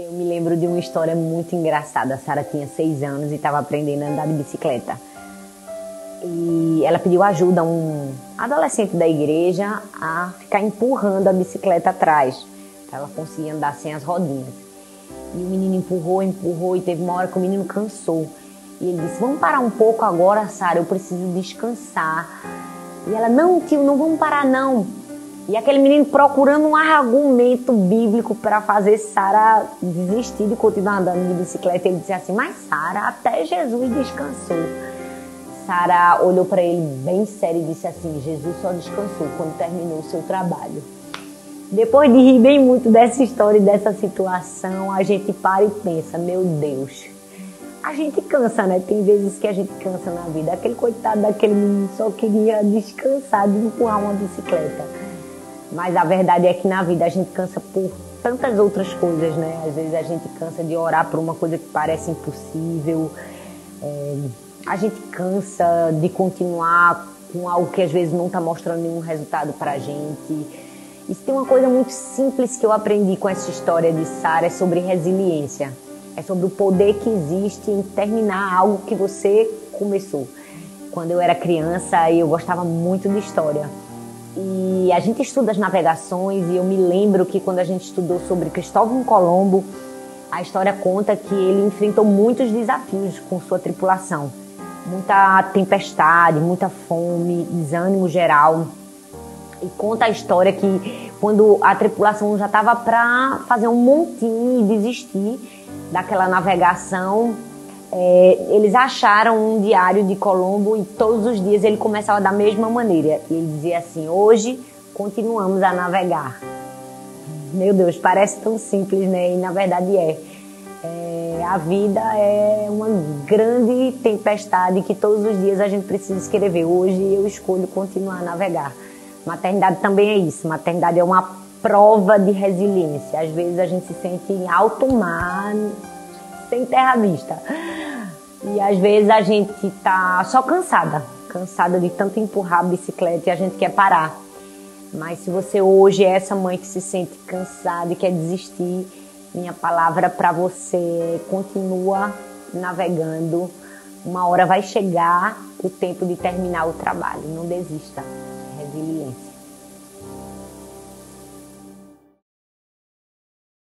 Eu me lembro de uma história muito engraçada. A Sara tinha seis anos e estava aprendendo a andar de bicicleta. E ela pediu ajuda a um adolescente da igreja a ficar empurrando a bicicleta atrás, para ela conseguir andar sem as rodinhas. E o menino empurrou, empurrou e teve uma hora que o menino cansou. E ele disse: Vamos parar um pouco agora, Sara, eu preciso descansar. E ela: Não, tio, não vamos parar não. E aquele menino procurando um argumento bíblico para fazer Sara desistir de continuar andando de bicicleta. Ele disse assim: Mas Sara, até Jesus descansou. Sara olhou para ele bem sério e disse assim: Jesus só descansou quando terminou o seu trabalho. Depois de rir bem muito dessa história e dessa situação, a gente para e pensa: Meu Deus, a gente cansa, né? Tem vezes que a gente cansa na vida. Aquele coitado daquele menino só queria descansar de empurrar uma bicicleta. Mas a verdade é que na vida a gente cansa por tantas outras coisas, né? Às vezes a gente cansa de orar por uma coisa que parece impossível. É, a gente cansa de continuar com algo que às vezes não está mostrando nenhum resultado para a gente. E tem uma coisa muito simples que eu aprendi com essa história de Sara, é sobre resiliência. É sobre o poder que existe em terminar algo que você começou. Quando eu era criança, eu gostava muito de história. E a gente estuda as navegações e eu me lembro que quando a gente estudou sobre Cristóvão Colombo, a história conta que ele enfrentou muitos desafios com sua tripulação. Muita tempestade, muita fome, desânimo geral. E conta a história que quando a tripulação já estava para fazer um montinho e desistir daquela navegação, é, eles acharam um diário de Colombo e todos os dias ele começava da mesma maneira. E ele dizia assim: Hoje continuamos a navegar. Meu Deus, parece tão simples, né? E na verdade é. é. A vida é uma grande tempestade que todos os dias a gente precisa escrever. Hoje eu escolho continuar a navegar. Maternidade também é isso. Maternidade é uma prova de resiliência. Às vezes a gente se sente em alto mar, sem terra vista. E às vezes a gente tá só cansada, cansada de tanto empurrar a bicicleta e a gente quer parar. Mas se você hoje é essa mãe que se sente cansada e quer desistir, minha palavra para você continua navegando. Uma hora vai chegar o tempo de terminar o trabalho, não desista.